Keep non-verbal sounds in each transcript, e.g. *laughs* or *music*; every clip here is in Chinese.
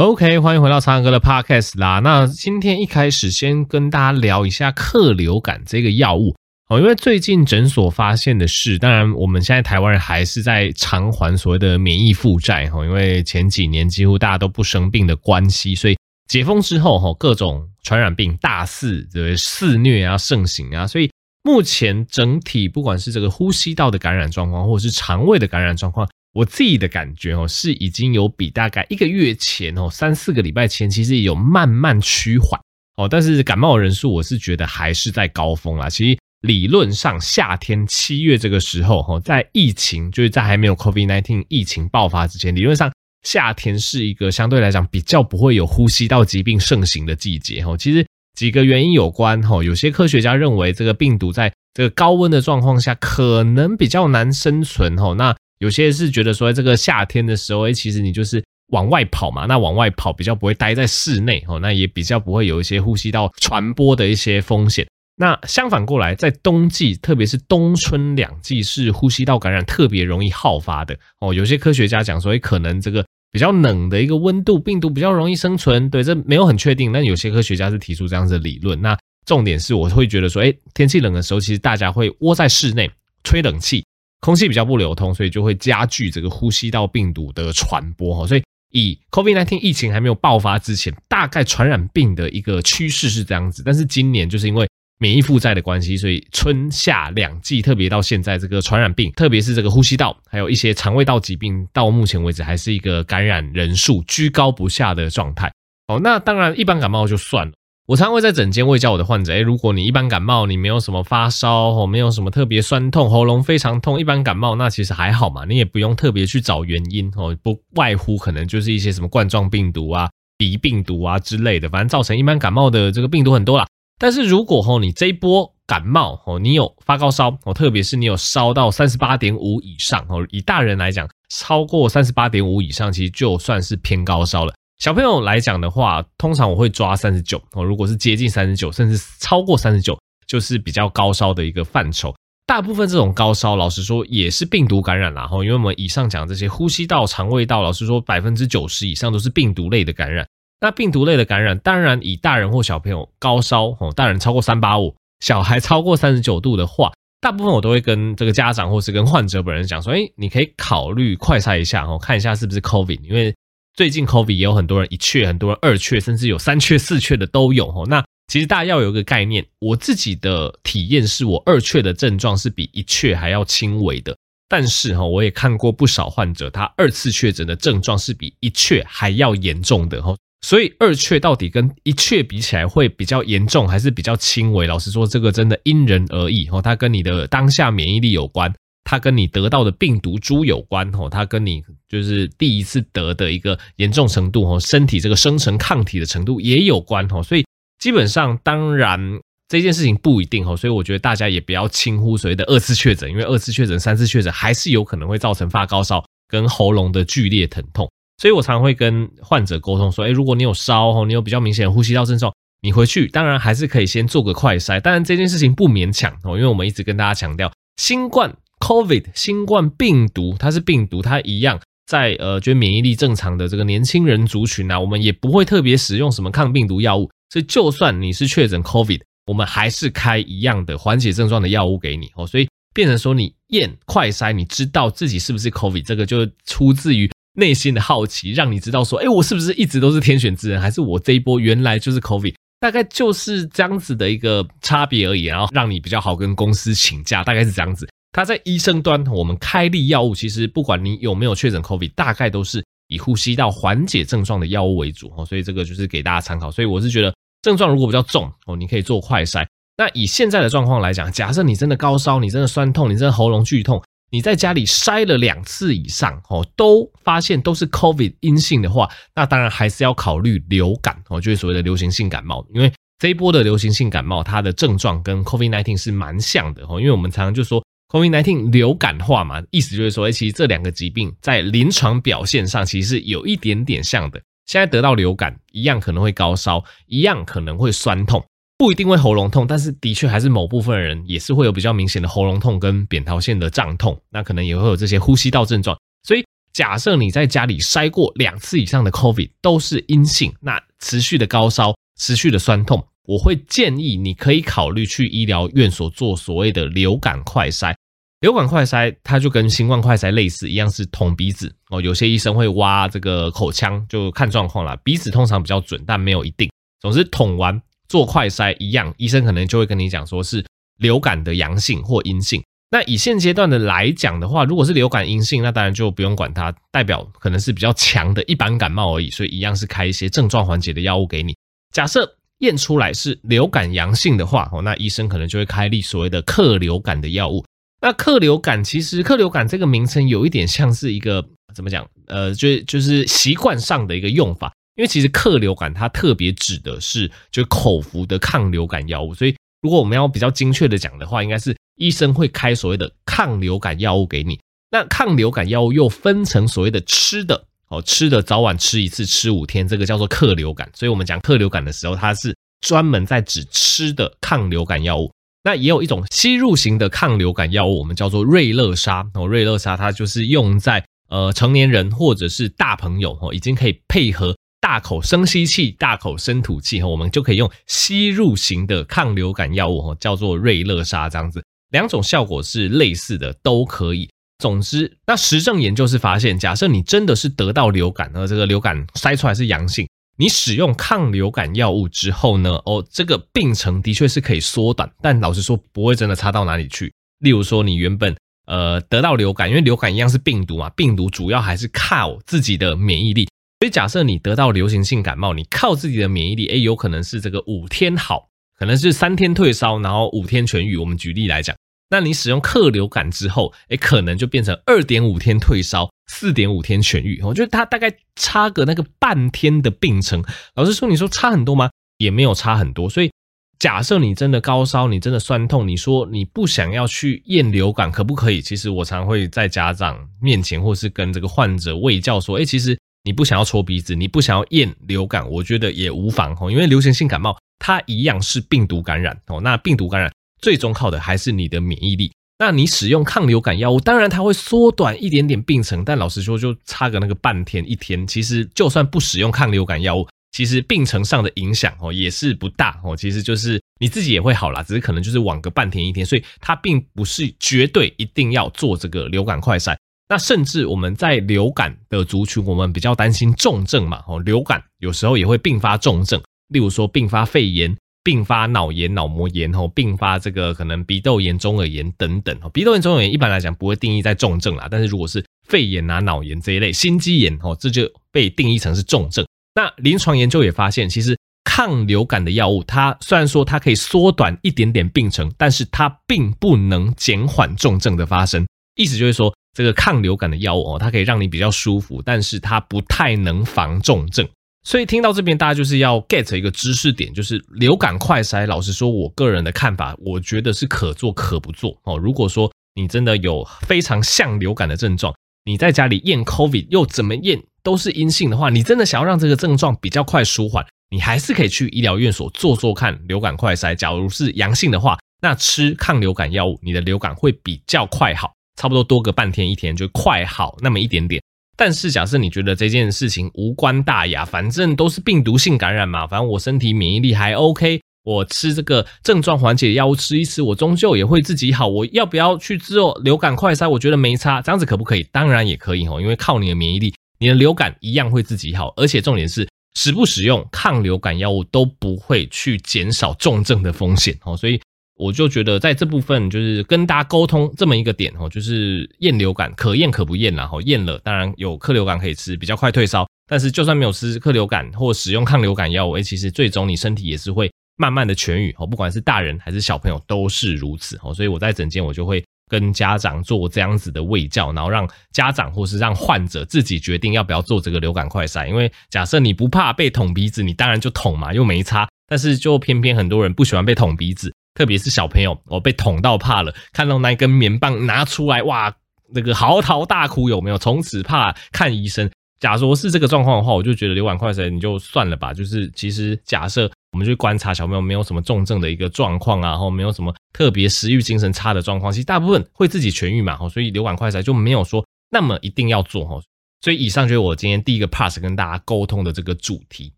OK，欢迎回到苍哥的 Podcast 啦。那今天一开始先跟大家聊一下克流感这个药物哦，因为最近诊所发现的是，当然我们现在台湾人还是在偿还所谓的免疫负债哈，因为前几年几乎大家都不生病的关系，所以解封之后哈，各种传染病大肆的肆虐啊盛行啊，所以目前整体不管是这个呼吸道的感染状况，或者是肠胃的感染状况。我自己的感觉哦，是已经有比大概一个月前哦，三四个礼拜前，其实有慢慢趋缓哦。但是感冒人数，我是觉得还是在高峰啦。其实理论上，夏天七月这个时候哈，在疫情就是在还没有 COVID-19 疫情爆发之前，理论上夏天是一个相对来讲比较不会有呼吸道疾病盛行的季节哈。其实几个原因有关哈，有些科学家认为这个病毒在这个高温的状况下可能比较难生存哈。那有些是觉得说，这个夏天的时候，哎，其实你就是往外跑嘛，那往外跑比较不会待在室内哦，那也比较不会有一些呼吸道传播的一些风险。那相反过来，在冬季，特别是冬春两季，是呼吸道感染特别容易好发的哦。有些科学家讲说，可能这个比较冷的一个温度，病毒比较容易生存。对，这没有很确定，但有些科学家是提出这样子的理论。那重点是，我会觉得说，哎，天气冷的时候，其实大家会窝在室内吹冷气。空气比较不流通，所以就会加剧这个呼吸道病毒的传播哈。所以以 COVID-19 疫情还没有爆发之前，大概传染病的一个趋势是这样子。但是今年就是因为免疫负债的关系，所以春夏两季，特别到现在这个传染病，特别是这个呼吸道，还有一些肠胃道疾病，到目前为止还是一个感染人数居高不下的状态。哦，那当然一般感冒就算了。我常会在诊间会教我的患者，诶，如果你一般感冒，你没有什么发烧哦，没有什么特别酸痛，喉咙非常痛，一般感冒那其实还好嘛，你也不用特别去找原因哦，不外乎可能就是一些什么冠状病毒啊、鼻病毒啊之类的，反正造成一般感冒的这个病毒很多啦。但是如果吼你这一波感冒哦，你有发高烧哦，特别是你有烧到三十八点五以上哦，以大人来讲，超过三十八点五以上，其实就算是偏高烧了。小朋友来讲的话，通常我会抓三十九哦。如果是接近三十九，甚至超过三十九，就是比较高烧的一个范畴。大部分这种高烧，老实说也是病毒感染啦。哈，因为我们以上讲这些呼吸道、肠胃道，老实说百分之九十以上都是病毒类的感染。那病毒类的感染，当然以大人或小朋友高烧哦，大人超过三八五，小孩超过三十九度的话，大部分我都会跟这个家长或是跟患者本人讲说，诶，你可以考虑快筛一下哦，看一下是不是 COVID，因为。最近 COVID 也有很多人一确，很多人二确，甚至有三确、四确的都有哦。那其实大家要有一个概念，我自己的体验是我二确的症状是比一确还要轻微的。但是哈，我也看过不少患者，他二次确诊的症状是比一确还要严重的齁。所以二确到底跟一确比起来会比较严重，还是比较轻微？老实说，这个真的因人而异齁。它跟你的当下免疫力有关。它跟你得到的病毒株有关吼，它跟你就是第一次得的一个严重程度吼，身体这个生成抗体的程度也有关吼，所以基本上当然这件事情不一定吼，所以我觉得大家也不要轻忽所谓的二次确诊，因为二次确诊、三次确诊还是有可能会造成发高烧跟喉咙的剧烈疼痛，所以我常会跟患者沟通说，诶，如果你有烧吼，你有比较明显的呼吸道症状，你回去当然还是可以先做个快筛，当然这件事情不勉强哦，因为我们一直跟大家强调新冠。COVID 新冠病毒，它是病毒，它一样在呃，觉得免疫力正常的这个年轻人族群啊，我们也不会特别使用什么抗病毒药物，所以就算你是确诊 COVID，我们还是开一样的缓解症状的药物给你哦。所以变成说你验快筛，你知道自己是不是 COVID，这个就出自于内心的好奇，让你知道说，哎，我是不是一直都是天选之人，还是我这一波原来就是 COVID，大概就是这样子的一个差别而已，然后让你比较好跟公司请假，大概是这样子。它在医生端，我们开立药物，其实不管你有没有确诊 COVID，大概都是以呼吸道缓解症状的药物为主哦，所以这个就是给大家参考。所以我是觉得症状如果比较重哦，你可以做快筛。那以现在的状况来讲，假设你真的高烧，你真的酸痛，你真的喉咙剧痛，你在家里筛了两次以上哦，都发现都是 COVID 阴性的话，那当然还是要考虑流感哦，就是所谓的流行性感冒，因为这一波的流行性感冒它的症状跟 COVID-19 是蛮像的哦，因为我们常常就说。COVID nineteen 流感化嘛，意思就是说，其实这两个疾病在临床表现上其实是有一点点像的。现在得到流感，一样可能会高烧，一样可能会酸痛，不一定会喉咙痛，但是的确还是某部分人也是会有比较明显的喉咙痛跟扁桃腺的胀痛，那可能也会有这些呼吸道症状。所以假设你在家里筛过两次以上的 COVID 都是阴性，那持续的高烧、持续的酸痛，我会建议你可以考虑去医疗院所做所谓的流感快筛。流感快筛它就跟新冠快筛类似，一样是捅鼻子哦。有些医生会挖这个口腔，就看状况啦。鼻子通常比较准，但没有一定。总之捅完做快筛一样，医生可能就会跟你讲说是流感的阳性或阴性。那以现阶段的来讲的话，如果是流感阴性，那当然就不用管它，代表可能是比较强的一般感冒而已，所以一样是开一些症状缓解的药物给你。假设验出来是流感阳性的话，哦，那医生可能就会开立所谓的克流感的药物。那克流感其实克流感这个名称有一点像是一个怎么讲？呃，就就是习惯上的一个用法，因为其实克流感它特别指的是就口服的抗流感药物，所以如果我们要比较精确的讲的话，应该是。医生会开所谓的抗流感药物给你，那抗流感药物又分成所谓的吃的哦，吃的早晚吃一次，吃五天，这个叫做克流感。所以我们讲克流感的时候，它是专门在指吃的抗流感药物。那也有一种吸入型的抗流感药物，我们叫做瑞乐沙哦，瑞乐沙它就是用在呃成年人或者是大朋友哦，已经可以配合大口深吸气、大口深吐气哈，我们就可以用吸入型的抗流感药物哦，叫做瑞乐沙这样子。两种效果是类似的，都可以。总之，那实证研究是发现，假设你真的是得到流感，而这个流感筛出来是阳性，你使用抗流感药物之后呢，哦，这个病程的确是可以缩短，但老实说，不会真的差到哪里去。例如说，你原本呃得到流感，因为流感一样是病毒嘛，病毒主要还是靠自己的免疫力，所以假设你得到流行性感冒，你靠自己的免疫力，诶，有可能是这个五天好。可能是三天退烧，然后五天痊愈。我们举例来讲，那你使用克流感之后，诶，可能就变成二点五天退烧，四点五天痊愈。我觉得它大概差个那个半天的病程。老实说，你说差很多吗？也没有差很多。所以假设你真的高烧，你真的酸痛，你说你不想要去验流感，可不可以？其实我常会在家长面前，或是跟这个患者卫教说，诶，其实你不想要搓鼻子，你不想要验流感，我觉得也无妨哦，因为流行性感冒。它一样是病毒感染哦，那病毒感染最终靠的还是你的免疫力。那你使用抗流感药物，当然它会缩短一点点病程，但老实说就差个那个半天一天。其实就算不使用抗流感药物，其实病程上的影响哦也是不大哦。其实就是你自己也会好啦，只是可能就是晚个半天一天。所以它并不是绝对一定要做这个流感快筛。那甚至我们在流感的族群，我们比较担心重症嘛哦，流感有时候也会并发重症。例如说，并发肺炎、并发脑炎、脑膜炎，吼，并发这个可能鼻窦炎、中耳炎等等，鼻窦炎、中耳炎一般来讲不会定义在重症啦，但是如果是肺炎啊、脑炎这一类、心肌炎，吼，这就被定义成是重症。那临床研究也发现，其实抗流感的药物，它虽然说它可以缩短一点点病程，但是它并不能减缓重症的发生。意思就是说，这个抗流感的药物哦，它可以让你比较舒服，但是它不太能防重症。所以听到这边，大家就是要 get 一个知识点，就是流感快筛。老实说，我个人的看法，我觉得是可做可不做哦。如果说你真的有非常像流感的症状，你在家里验 COVID 又怎么验都是阴性的话，你真的想要让这个症状比较快舒缓，你还是可以去医疗院所做做看流感快筛。假如是阳性的话，那吃抗流感药物，你的流感会比较快好，差不多多个半天一天就快好那么一点点。但是，假设你觉得这件事情无关大雅，反正都是病毒性感染嘛，反正我身体免疫力还 OK，我吃这个症状缓解药物吃一吃，我终究也会自己好。我要不要去做流感快筛？我觉得没差，这样子可不可以？当然也可以哦，因为靠你的免疫力，你的流感一样会自己好。而且重点是，使不使用抗流感药物都不会去减少重症的风险哦，所以。我就觉得在这部分就是跟大家沟通这么一个点哦，就是验流感可验可不验，然后验了当然有克流感可以吃，比较快退烧。但是就算没有吃克流感或使用抗流感药物，其实最终你身体也是会慢慢的痊愈哦，不管是大人还是小朋友都是如此哦。所以我在诊间我就会跟家长做这样子的卫教，然后让家长或是让患者自己决定要不要做这个流感快筛。因为假设你不怕被捅鼻子，你当然就捅嘛，又没差。但是就偏偏很多人不喜欢被捅鼻子。特别是小朋友，我被捅到怕了，看到那一根棉棒拿出来，哇，那个嚎啕大哭有没有？从此怕看医生。假如是这个状况的话，我就觉得流感快筛你就算了吧。就是其实假设我们去观察小朋友没有什么重症的一个状况啊，然后没有什么特别食欲、精神差的状况，其实大部分会自己痊愈嘛。所以流感快筛就没有说那么一定要做哈。所以以上就是我今天第一个 pass 跟大家沟通的这个主题。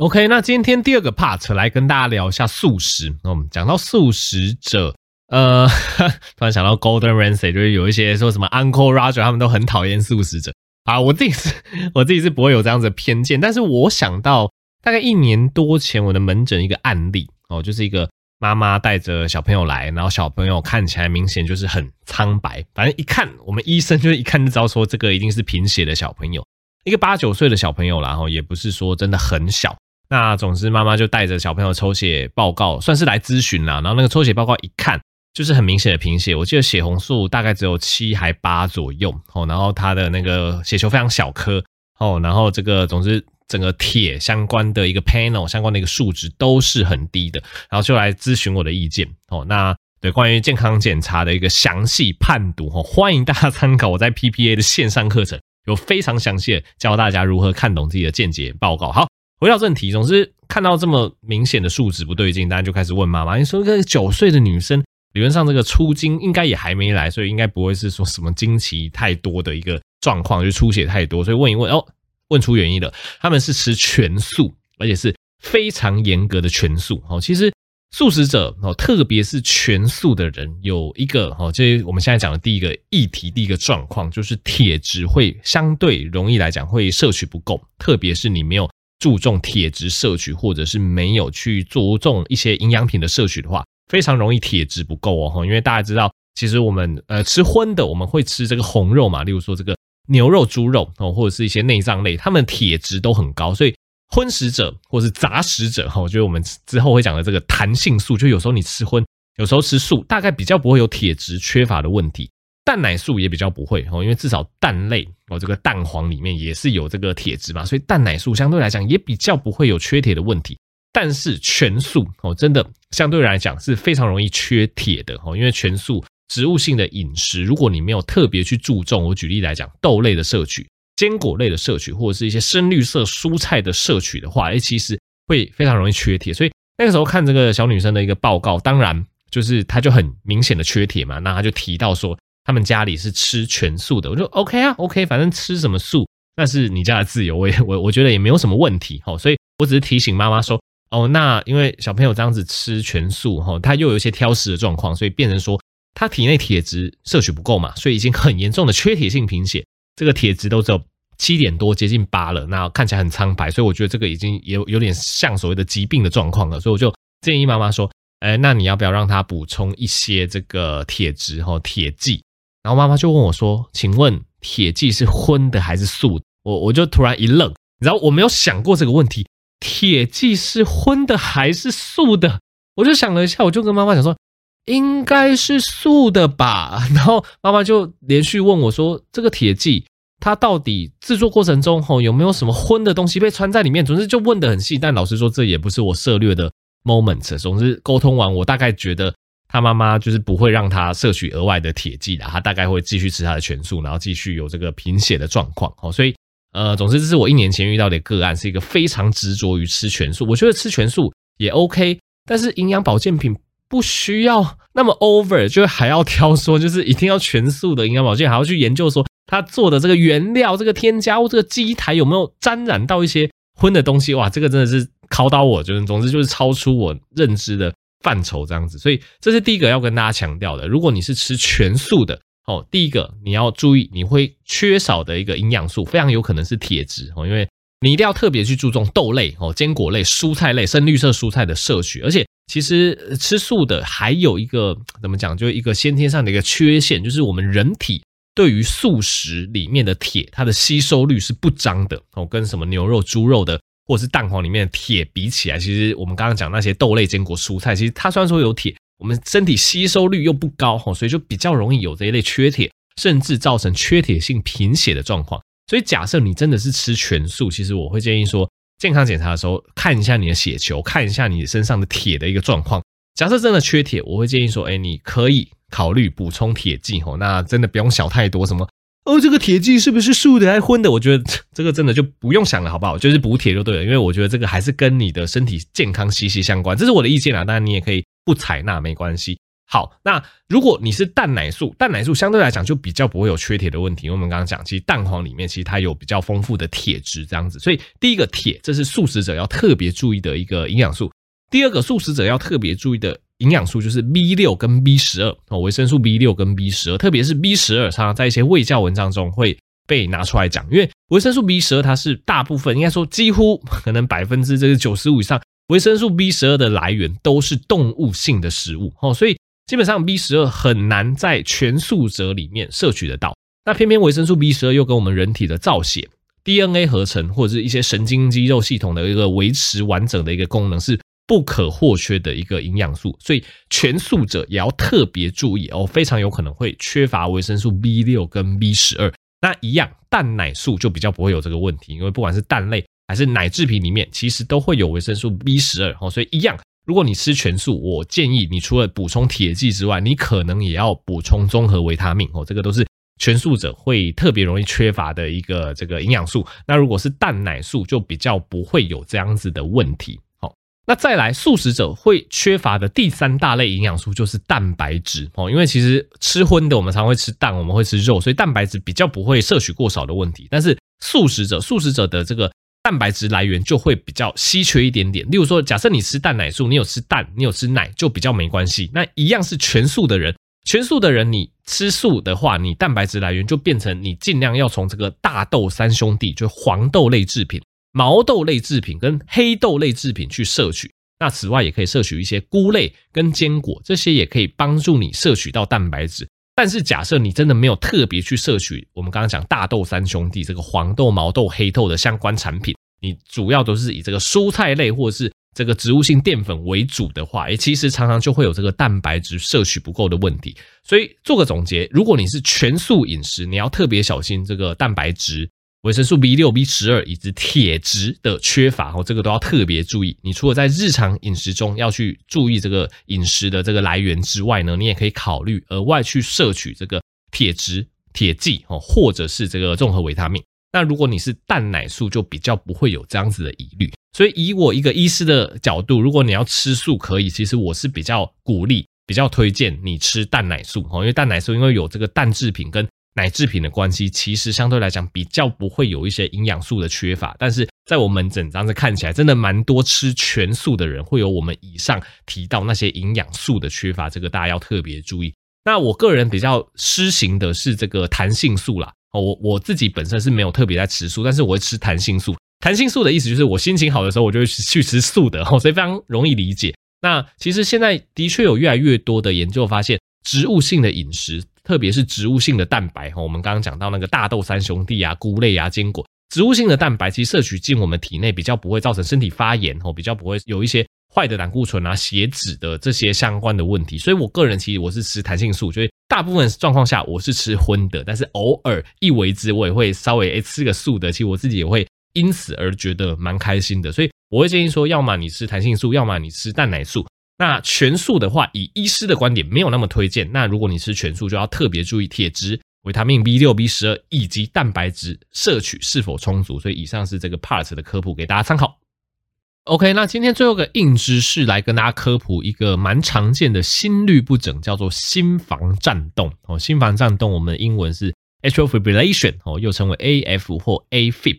OK，那今天第二个 part 来跟大家聊一下素食。那我们讲到素食者，呃，*laughs* 突然想到 Golden Ramsay，就是有一些说什么 Uncle Roger 他们都很讨厌素食者啊。我自己是，*laughs* 我自己是不会有这样子的偏见，但是我想到大概一年多前我的门诊一个案例哦，就是一个。妈妈带着小朋友来，然后小朋友看起来明显就是很苍白，反正一看我们医生就一看就知道说这个一定是贫血的小朋友，一个八九岁的小朋友，然后也不是说真的很小。那总之妈妈就带着小朋友抽血报告，算是来咨询啦。然后那个抽血报告一看就是很明显的贫血，我记得血红素大概只有七还八左右哦，然后他的那个血球非常小颗哦，然后这个总之。整个铁相关的一个 panel 相关的一个数值都是很低的，然后就来咨询我的意见哦。那对关于健康检查的一个详细判读哦，欢迎大家参考我在 PPA 的线上课程，有非常详细的教大家如何看懂自己的健检报告。好，回到正题，总之看到这么明显的数值不对劲，大家就开始问妈妈：“你说一个九岁的女生，理论上这个初经应该也还没来，所以应该不会是说什么经期太多的一个状况，就出血太多，所以问一问哦。”问出原因了，他们是吃全素，而且是非常严格的全素。哦，其实素食者哦，特别是全素的人，有一个哦，就是我们现在讲的第一个议题，第一个状况，就是铁质会相对容易来讲会摄取不够，特别是你没有注重铁质摄取，或者是没有去注重一些营养品的摄取的话，非常容易铁质不够哦。因为大家知道，其实我们呃吃荤的，我们会吃这个红肉嘛，例如说这个。牛肉、猪肉哦，或者是一些内脏类，它们铁质都很高，所以荤食者或是杂食者哈，我觉得我们之后会讲的这个弹性素，就有时候你吃荤，有时候吃素，大概比较不会有铁质缺乏的问题。蛋奶素也比较不会哦，因为至少蛋类哦，这个蛋黄里面也是有这个铁质嘛，所以蛋奶素相对来讲也比较不会有缺铁的问题。但是全素哦，真的相对来讲是非常容易缺铁的哦，因为全素。植物性的饮食，如果你没有特别去注重，我举例来讲，豆类的摄取、坚果类的摄取，或者是一些深绿色蔬菜的摄取的话，诶，其实会非常容易缺铁。所以那个时候看这个小女生的一个报告，当然就是她就很明显的缺铁嘛。那她就提到说，他们家里是吃全素的，我就 OK 啊，OK，反正吃什么素那是你家的自由，我也我我觉得也没有什么问题。好，所以我只是提醒妈妈说，哦，那因为小朋友这样子吃全素，哈，他又有一些挑食的状况，所以变成说。他体内铁质摄取不够嘛，所以已经很严重的缺铁性贫血，这个铁质都只有七点多，接近八了，那看起来很苍白，所以我觉得这个已经有有点像所谓的疾病的状况了，所以我就建议妈妈说，哎，那你要不要让他补充一些这个铁质和铁剂？然后妈妈就问我说，请问铁剂是荤的还是素的？我我就突然一愣，然后我没有想过这个问题，铁剂是荤的还是素的？我就想了一下，我就跟妈妈讲说。应该是素的吧，*laughs* 然后妈妈就连续问我说：“这个铁剂它到底制作过程中吼有没有什么荤的东西被掺在里面？”总之就问得很细，但老实说这也不是我涉猎的 moment。总之沟通完，我大概觉得他妈妈就是不会让他摄取额外的铁剂的，他大概会继续吃他的全素，然后继续有这个贫血的状况。哦，所以呃，总之这是我一年前遇到的个案，是一个非常执着于吃全素。我觉得吃全素也 OK，但是营养保健品。不需要那么 over，就还要挑说，就是一定要全素的营养保健，还要去研究说他做的这个原料、这个添加物、这个机台有没有沾染到一些荤的东西？哇，这个真的是考倒我，就是总之就是超出我认知的范畴这样子。所以这是第一个要跟大家强调的。如果你是吃全素的哦，第一个你要注意，你会缺少的一个营养素，非常有可能是铁质哦，因为你一定要特别去注重豆类哦、坚果类、蔬菜类、深绿色蔬菜的摄取，而且。其实吃素的还有一个怎么讲，就是一个先天上的一个缺陷，就是我们人体对于素食里面的铁，它的吸收率是不彰的哦，跟什么牛肉、猪肉的或者是蛋黄里面的铁比起来，其实我们刚刚讲那些豆类、坚果、蔬菜，其实它虽然说有铁，我们身体吸收率又不高哦，所以就比较容易有这一类缺铁，甚至造成缺铁性贫血的状况。所以假设你真的是吃全素，其实我会建议说。健康检查的时候，看一下你的血球，看一下你身上的铁的一个状况。假设真的缺铁，我会建议说，哎，你可以考虑补充铁剂哦。那真的不用想太多，什么哦，这个铁剂是不是素的还荤的？我觉得这个真的就不用想了，好不好？就是补铁就对了，因为我觉得这个还是跟你的身体健康息息相关。这是我的意见啊，当然你也可以不采纳，没关系。好，那如果你是蛋奶素，蛋奶素相对来讲就比较不会有缺铁的问题，因为我们刚刚讲，其实蛋黄里面其实它有比较丰富的铁质这样子，所以第一个铁，这是素食者要特别注意的一个营养素。第二个素食者要特别注意的营养素就是 B 六跟 B 十二哦，维生素 B 六跟 B 十二，特别是 B 十二，常常在一些卫教文章中会被拿出来讲，因为维生素 B 十二它是大部分应该说几乎 *laughs* 可能百分之这个九十五以上维生素 B 十二的来源都是动物性的食物哦，所以。基本上 B 十二很难在全素者里面摄取得到，那偏偏维生素 B 十二又跟我们人体的造血、DNA 合成或者是一些神经肌肉系统的一个维持完整的一个功能是不可或缺的一个营养素，所以全素者也要特别注意哦，非常有可能会缺乏维生素 B 六跟 B 十二。那一样蛋奶素就比较不会有这个问题，因为不管是蛋类还是奶制品里面，其实都会有维生素 B 十二哦，所以一样。如果你吃全素，我建议你除了补充铁剂之外，你可能也要补充综合维他命哦，这个都是全素者会特别容易缺乏的一个这个营养素。那如果是蛋奶素，就比较不会有这样子的问题。那再来素食者会缺乏的第三大类营养素就是蛋白质哦，因为其实吃荤的我们常会吃蛋，我们会吃肉，所以蛋白质比较不会摄取过少的问题。但是素食者，素食者的这个。蛋白质来源就会比较稀缺一点点。例如说，假设你吃蛋奶素，你有吃蛋，你有吃奶，就比较没关系。那一样是全素的人，全素的人你吃素的话，你蛋白质来源就变成你尽量要从这个大豆三兄弟，就黄豆类制品、毛豆类制品跟黑豆类制品去摄取。那此外也可以摄取一些菇类跟坚果，这些也可以帮助你摄取到蛋白质。但是假设你真的没有特别去摄取我们刚刚讲大豆三兄弟这个黄豆、毛豆、黑豆的相关产品，你主要都是以这个蔬菜类或者是这个植物性淀粉为主的话，诶，其实常常就会有这个蛋白质摄取不够的问题。所以做个总结，如果你是全素饮食，你要特别小心这个蛋白质。维生素 B 六、B 十二以及铁质的缺乏哦，这个都要特别注意。你除了在日常饮食中要去注意这个饮食的这个来源之外呢，你也可以考虑额外去摄取这个铁质、铁剂哦，或者是这个综合维他命。那如果你是蛋奶素，就比较不会有这样子的疑虑。所以以我一个医师的角度，如果你要吃素可以，其实我是比较鼓励、比较推荐你吃蛋奶素哦，因为蛋奶素因为有这个蛋制品跟奶制品的关系，其实相对来讲比较不会有一些营养素的缺乏，但是在我们整张子看起来，真的蛮多吃全素的人会有我们以上提到那些营养素的缺乏，这个大家要特别注意。那我个人比较施行的是这个弹性素啦，我我自己本身是没有特别在吃素，但是我会吃弹性素。弹性素的意思就是我心情好的时候，我就会去吃素的，所以非常容易理解。那其实现在的确有越来越多的研究发现，植物性的饮食。特别是植物性的蛋白哈，我们刚刚讲到那个大豆三兄弟啊、菇类啊、坚果，植物性的蛋白其实摄取进我们体内比较不会造成身体发炎哦，比较不会有一些坏的胆固醇啊、血脂的这些相关的问题。所以我个人其实我是吃弹性素，所以大部分状况下我是吃荤的，但是偶尔一为之，我也会稍微诶吃个素的，其实我自己也会因此而觉得蛮开心的。所以我会建议说，要么你吃弹性素，要么你吃蛋奶素。那全素的话，以医师的观点没有那么推荐。那如果你吃全素，就要特别注意铁质、维他命 B 六、B 十二以及蛋白质摄取是否充足。所以以上是这个 part 的科普，给大家参考。OK，那今天最后一个硬知识来跟大家科普一个蛮常见的心律不整，叫做心房颤动。哦，心房颤动，我们的英文是 atrial fibrillation，哦，又称为 AF 或 AFib。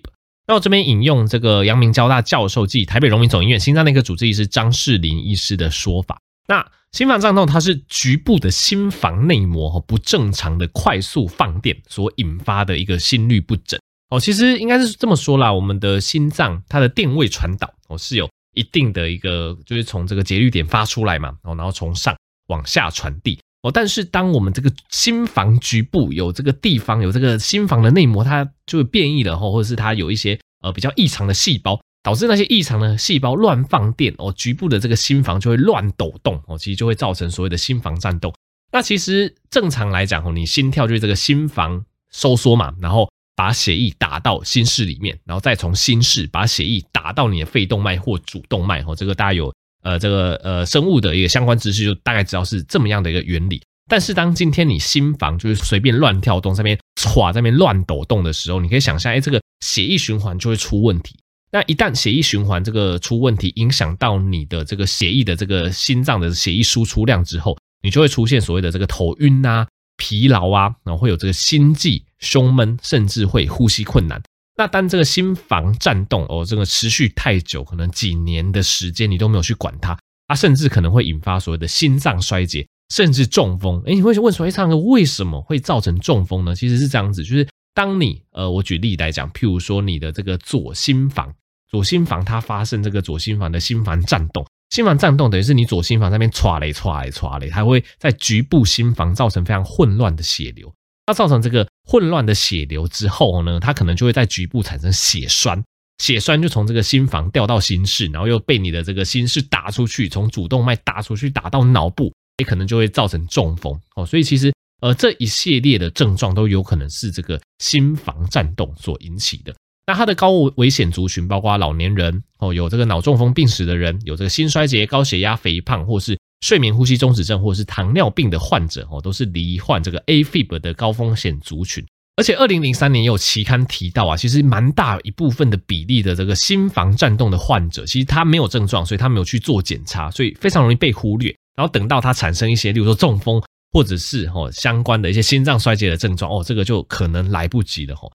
那我这边引用这个阳明交大教授暨台北荣民总医院心脏内科主治医师张世林医师的说法，那心房胀痛它是局部的心房内膜不正常的快速放电所引发的一个心律不整哦。其实应该是这么说啦，我们的心脏它的电位传导哦是有一定的一个，就是从这个节律点发出来嘛，哦，然后从上往下传递哦。但是当我们这个心房局部有这个地方有这个心房的内膜，它就会变异了吼，或者是它有一些呃比较异常的细胞，导致那些异常的细胞乱放电哦，局部的这个心房就会乱抖动哦，其实就会造成所谓的心房颤动。那其实正常来讲哦，你心跳就是这个心房收缩嘛，然后把血液打到心室里面，然后再从心室把血液打到你的肺动脉或主动脉哦，这个大家有呃这个呃生物的一个相关知识，就大概知道是这么样的一个原理。但是当今天你心房就是随便乱跳动，在那边歘在那边乱抖动的时候，你可以想象，哎，这个血液循环就会出问题。那一旦血液循环这个出问题，影响到你的这个血液的这个心脏的血液输出量之后，你就会出现所谓的这个头晕啊、疲劳啊，然后会有这个心悸、胸闷，甚至会呼吸困难。那当这个心房颤动哦，这个持续太久，可能几年的时间你都没有去管它，它甚至可能会引发所谓的心脏衰竭，甚至中风。诶，你会问说，哎，唱歌为什么会造成中风呢？其实是这样子，就是当你呃，我举例来讲，譬如说你的这个左心房，左心房它发生这个左心房的心房颤动，心房颤动等于是你左心房那边唰嘞唰嘞唰嘞，它会在局部心房造成非常混乱的血流。它造成这个混乱的血流之后呢，它可能就会在局部产生血栓，血栓就从这个心房掉到心室，然后又被你的这个心室打出去，从主动脉打出去，打到脑部，也可能就会造成中风哦。所以其实呃这一系列的症状都有可能是这个心房颤动所引起的。那它的高危危险族群包括老年人哦，有这个脑中风病史的人，有这个心衰竭、高血压、肥胖，或是。睡眠呼吸中止症或者是糖尿病的患者哦，都是罹患这个 AFib 的高风险族群。而且，二零零三年也有期刊提到啊，其实蛮大一部分的比例的这个心房颤动的患者，其实他没有症状，所以他没有去做检查，所以非常容易被忽略。然后等到他产生一些，例如说中风或者是哦相关的一些心脏衰竭的症状哦，这个就可能来不及了吼。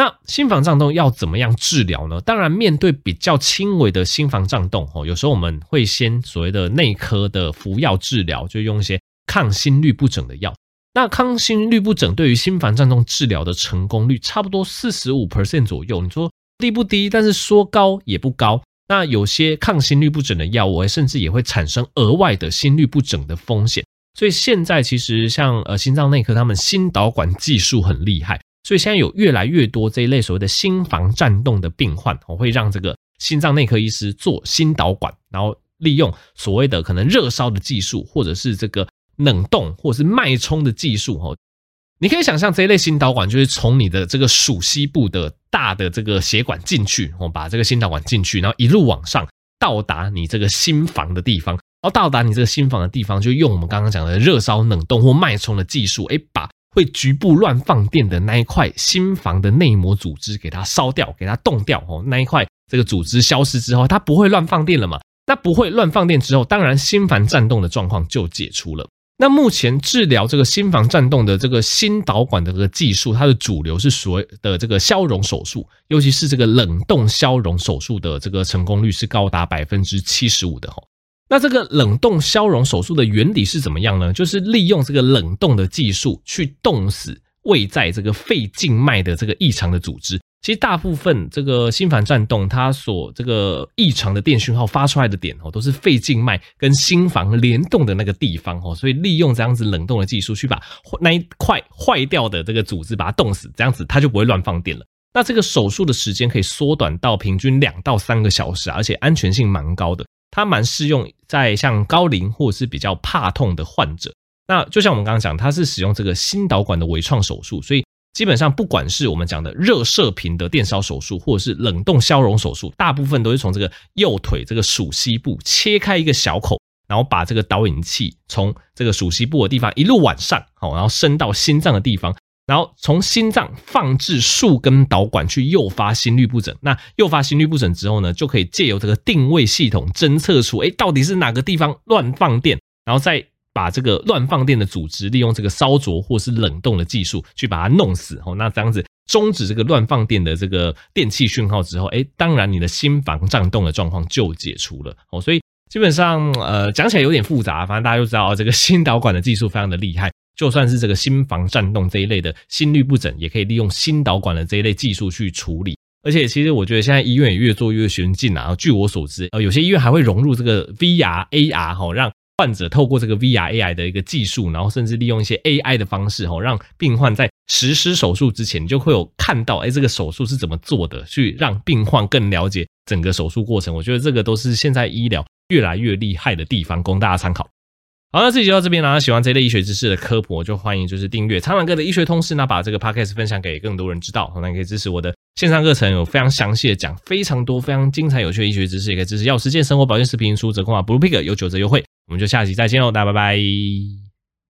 那心房颤动要怎么样治疗呢？当然，面对比较轻微的心房颤动，哦，有时候我们会先所谓的内科的服药治疗，就用一些抗心律不整的药。那抗心律不整对于心房颤动治疗的成功率差不多四十五 percent 左右。你说低不低？但是说高也不高。那有些抗心律不整的药物，甚至也会产生额外的心律不整的风险。所以现在其实像呃心脏内科，他们心导管技术很厉害。所以现在有越来越多这一类所谓的心房颤动的病患，我会让这个心脏内科医师做心导管，然后利用所谓的可能热烧的技术，或者是这个冷冻，或者是脉冲的技术，哦，你可以想象这一类心导管就是从你的这个属膝部的大的这个血管进去，哦，把这个心导管进去，然后一路往上到达你这个心房的地方，然后到达你这个心房的地方，就用我们刚刚讲的热烧、冷冻或脉冲的技术，诶，把。会局部乱放电的那一块心房的内膜组织，给它烧掉，给它冻掉哦。那一块这个组织消失之后，它不会乱放电了嘛？那不会乱放电之后，当然心房颤动的状况就解除了。那目前治疗这个心房颤动的这个心导管的这个技术，它的主流是所谓的这个消融手术，尤其是这个冷冻消融手术的这个成功率是高达百分之七十五的哦。那这个冷冻消融手术的原理是怎么样呢？就是利用这个冷冻的技术去冻死位在这个肺静脉的这个异常的组织。其实大部分这个心房颤动，它所这个异常的电讯号发出来的点哦，都是肺静脉跟心房联动的那个地方哦。所以利用这样子冷冻的技术去把那一块坏掉的这个组织把它冻死，这样子它就不会乱放电了。那这个手术的时间可以缩短到平均两到三个小时，而且安全性蛮高的。它蛮适用在像高龄或者是比较怕痛的患者。那就像我们刚刚讲，它是使用这个心导管的微创手术，所以基本上不管是我们讲的热射频的电烧手术，或者是冷冻消融手术，大部分都是从这个右腿这个属膝部切开一个小口，然后把这个导引器从这个属膝部的地方一路往上，好，然后伸到心脏的地方。然后从心脏放置数根导管去诱发心律不整，那诱发心律不整之后呢，就可以借由这个定位系统侦测出，哎，到底是哪个地方乱放电，然后再把这个乱放电的组织利用这个烧灼或是冷冻的技术去把它弄死。哦，那这样子终止这个乱放电的这个电气讯号之后，哎，当然你的心房颤动的状况就解除了。哦，所以基本上呃讲起来有点复杂，反正大家就知道这个心导管的技术非常的厉害。就算是这个心房颤动这一类的心律不整，也可以利用心导管的这一类技术去处理。而且，其实我觉得现在医院也越做越先进啊。据我所知，呃，有些医院还会融入这个 VR、AR 哈，让患者透过这个 VR、AI 的一个技术，然后甚至利用一些 AI 的方式哈，让病患在实施手术之前，就会有看到，哎，这个手术是怎么做的，去让病患更了解整个手术过程。我觉得这个都是现在医疗越来越厉害的地方，供大家参考。好，那这集就到这边啦。喜欢这类医学知识的科普，就欢迎就是订阅苍狼哥的医学通识，那把这个 podcast 分享给更多人知道。那你可以支持我的线上课程，有非常详细的讲非常多非常精彩有趣的医学知识，也可以支持药师健生活保健食品书折扣码 Blue Pig 有九折优惠。我们就下集再见喽，大家拜拜。